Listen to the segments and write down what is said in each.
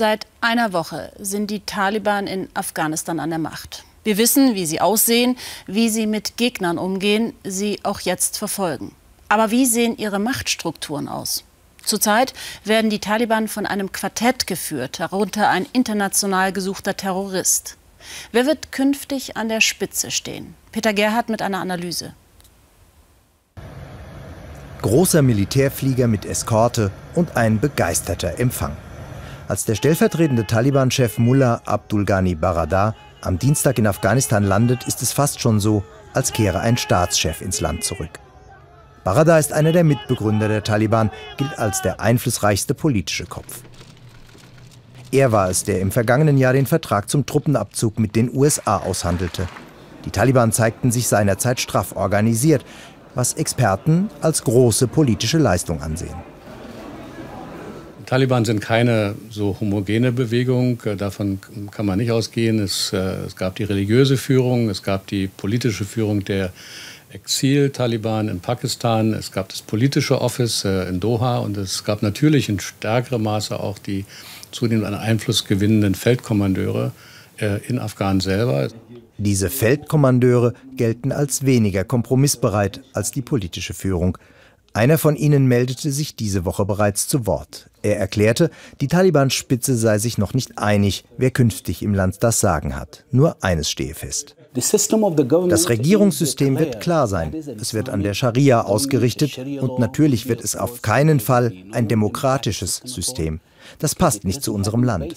Seit einer Woche sind die Taliban in Afghanistan an der Macht. Wir wissen, wie sie aussehen, wie sie mit Gegnern umgehen, sie auch jetzt verfolgen. Aber wie sehen ihre Machtstrukturen aus? Zurzeit werden die Taliban von einem Quartett geführt, darunter ein international gesuchter Terrorist. Wer wird künftig an der Spitze stehen? Peter Gerhardt mit einer Analyse. Großer Militärflieger mit Eskorte und ein begeisterter Empfang. Als der stellvertretende Taliban-Chef Mullah Abdul Ghani Baradar am Dienstag in Afghanistan landet, ist es fast schon so, als kehre ein Staatschef ins Land zurück. Baradar ist einer der Mitbegründer der Taliban, gilt als der einflussreichste politische Kopf. Er war es, der im vergangenen Jahr den Vertrag zum Truppenabzug mit den USA aushandelte. Die Taliban zeigten sich seinerzeit straff organisiert, was Experten als große politische Leistung ansehen. Taliban sind keine so homogene Bewegung, davon kann man nicht ausgehen. Es, äh, es gab die religiöse Führung, es gab die politische Führung der Exil-Taliban in Pakistan, es gab das politische Office äh, in Doha und es gab natürlich in stärkerem Maße auch die zunehmend an Einfluss gewinnenden Feldkommandeure äh, in Afghanen selber. Diese Feldkommandeure gelten als weniger kompromissbereit als die politische Führung. Einer von ihnen meldete sich diese Woche bereits zu Wort. Er erklärte, die Taliban-Spitze sei sich noch nicht einig, wer künftig im Land das Sagen hat. Nur eines stehe fest. Das Regierungssystem wird klar sein. Es wird an der Scharia ausgerichtet und natürlich wird es auf keinen Fall ein demokratisches System. Das passt nicht zu unserem Land.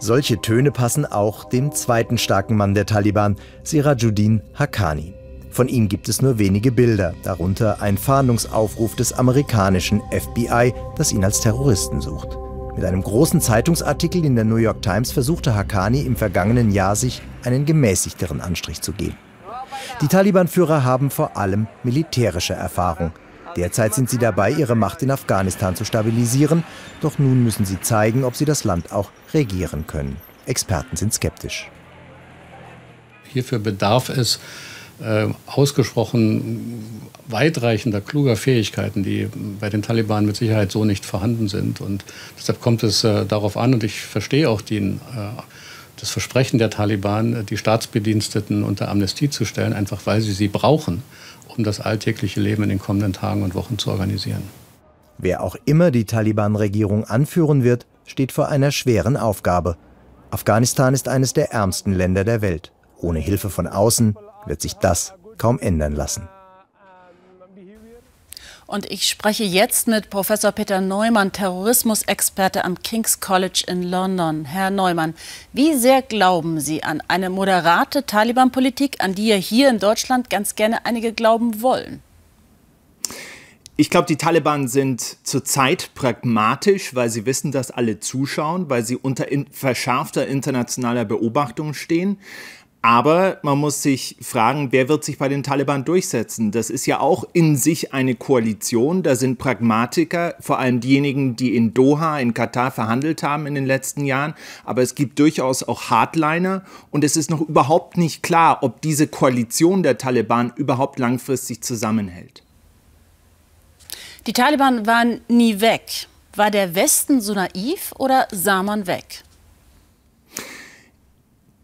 Solche Töne passen auch dem zweiten starken Mann der Taliban, Sirajuddin Haqqani. Von ihm gibt es nur wenige Bilder, darunter ein Fahndungsaufruf des amerikanischen FBI, das ihn als Terroristen sucht. Mit einem großen Zeitungsartikel in der New York Times versuchte Haqqani im vergangenen Jahr sich einen gemäßigteren Anstrich zu geben. Die Taliban-Führer haben vor allem militärische Erfahrung. Derzeit sind sie dabei, ihre Macht in Afghanistan zu stabilisieren, doch nun müssen sie zeigen, ob sie das Land auch regieren können. Experten sind skeptisch. Hierfür bedarf es ausgesprochen weitreichender, kluger Fähigkeiten, die bei den Taliban mit Sicherheit so nicht vorhanden sind. Und deshalb kommt es äh, darauf an, und ich verstehe auch den, äh, das Versprechen der Taliban, die Staatsbediensteten unter Amnestie zu stellen, einfach weil sie sie brauchen um das alltägliche Leben in den kommenden Tagen und Wochen zu organisieren. Wer auch immer die Taliban-Regierung anführen wird, steht vor einer schweren Aufgabe. Afghanistan ist eines der ärmsten Länder der Welt. Ohne Hilfe von außen wird sich das kaum ändern lassen. Und ich spreche jetzt mit Professor Peter Neumann, Terrorismusexperte am King's College in London. Herr Neumann, wie sehr glauben Sie an eine moderate Taliban-Politik, an die ja hier in Deutschland ganz gerne einige glauben wollen? Ich glaube, die Taliban sind zurzeit pragmatisch, weil sie wissen, dass alle zuschauen, weil sie unter in verschärfter internationaler Beobachtung stehen. Aber man muss sich fragen, wer wird sich bei den Taliban durchsetzen? Das ist ja auch in sich eine Koalition. Da sind Pragmatiker, vor allem diejenigen, die in Doha, in Katar verhandelt haben in den letzten Jahren. Aber es gibt durchaus auch Hardliner. Und es ist noch überhaupt nicht klar, ob diese Koalition der Taliban überhaupt langfristig zusammenhält. Die Taliban waren nie weg. War der Westen so naiv oder sah man weg?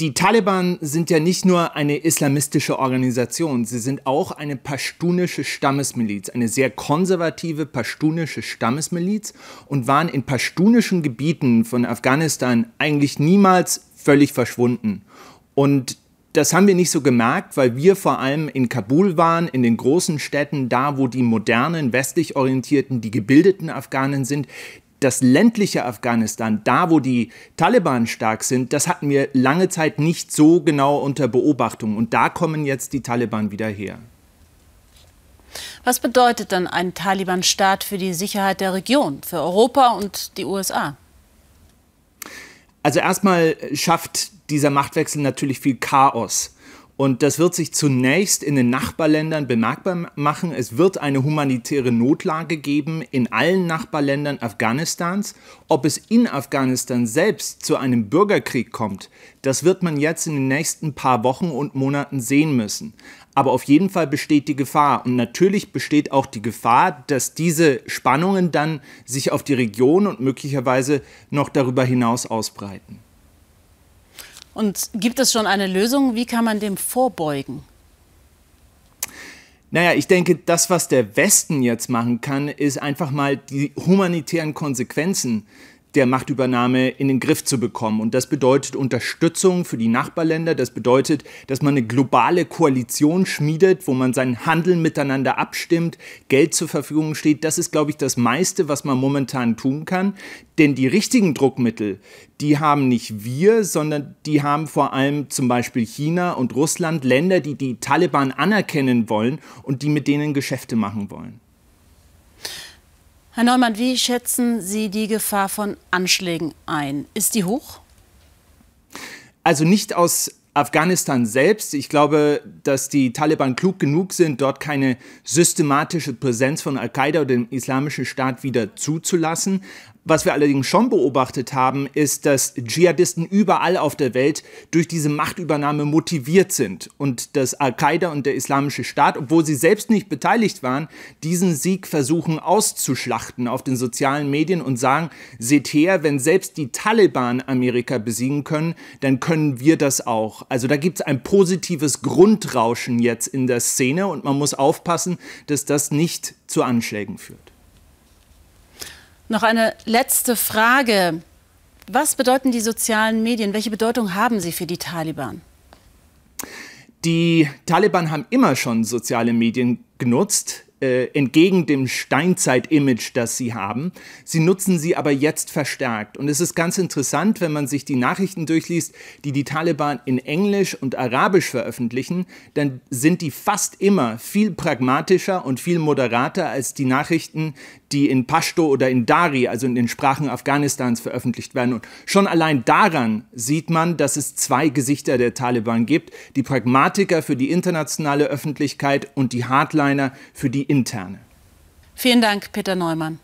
Die Taliban sind ja nicht nur eine islamistische Organisation, sie sind auch eine pashtunische Stammesmiliz, eine sehr konservative pashtunische Stammesmiliz und waren in pashtunischen Gebieten von Afghanistan eigentlich niemals völlig verschwunden. Und das haben wir nicht so gemerkt, weil wir vor allem in Kabul waren, in den großen Städten, da wo die modernen, westlich orientierten, die gebildeten Afghanen sind, das ländliche Afghanistan, da wo die Taliban stark sind, das hatten wir lange Zeit nicht so genau unter Beobachtung. Und da kommen jetzt die Taliban wieder her. Was bedeutet dann ein Taliban-Staat für die Sicherheit der Region, für Europa und die USA? Also erstmal schafft dieser Machtwechsel natürlich viel Chaos. Und das wird sich zunächst in den Nachbarländern bemerkbar machen. Es wird eine humanitäre Notlage geben in allen Nachbarländern Afghanistans. Ob es in Afghanistan selbst zu einem Bürgerkrieg kommt, das wird man jetzt in den nächsten paar Wochen und Monaten sehen müssen. Aber auf jeden Fall besteht die Gefahr. Und natürlich besteht auch die Gefahr, dass diese Spannungen dann sich auf die Region und möglicherweise noch darüber hinaus ausbreiten. Und gibt es schon eine Lösung? Wie kann man dem vorbeugen? Naja, ich denke, das, was der Westen jetzt machen kann, ist einfach mal die humanitären Konsequenzen der Machtübernahme in den Griff zu bekommen. Und das bedeutet Unterstützung für die Nachbarländer. Das bedeutet, dass man eine globale Koalition schmiedet, wo man seinen Handel miteinander abstimmt, Geld zur Verfügung steht. Das ist, glaube ich, das meiste, was man momentan tun kann. Denn die richtigen Druckmittel, die haben nicht wir, sondern die haben vor allem zum Beispiel China und Russland, Länder, die die Taliban anerkennen wollen und die mit denen Geschäfte machen wollen. Herr Neumann, wie schätzen Sie die Gefahr von Anschlägen ein? Ist die hoch? Also nicht aus Afghanistan selbst. Ich glaube, dass die Taliban klug genug sind, dort keine systematische Präsenz von Al-Qaida oder dem Islamischen Staat wieder zuzulassen. Was wir allerdings schon beobachtet haben, ist, dass Dschihadisten überall auf der Welt durch diese Machtübernahme motiviert sind und dass Al-Qaida und der Islamische Staat, obwohl sie selbst nicht beteiligt waren, diesen Sieg versuchen auszuschlachten auf den sozialen Medien und sagen, seht her, wenn selbst die Taliban Amerika besiegen können, dann können wir das auch. Also da gibt es ein positives Grundrauschen jetzt in der Szene und man muss aufpassen, dass das nicht zu Anschlägen führt. Noch eine letzte Frage. Was bedeuten die sozialen Medien? Welche Bedeutung haben sie für die Taliban? Die Taliban haben immer schon soziale Medien genutzt äh, entgegen dem Steinzeit-Image, das sie haben. Sie nutzen sie aber jetzt verstärkt. Und es ist ganz interessant, wenn man sich die Nachrichten durchliest, die die Taliban in Englisch und Arabisch veröffentlichen, dann sind die fast immer viel pragmatischer und viel moderater als die Nachrichten, die in Pashto oder in Dari, also in den Sprachen Afghanistans, veröffentlicht werden. Und schon allein daran sieht man, dass es zwei Gesichter der Taliban gibt. Die Pragmatiker für die internationale Öffentlichkeit und die Hardliner für die interne. Vielen Dank, Peter Neumann.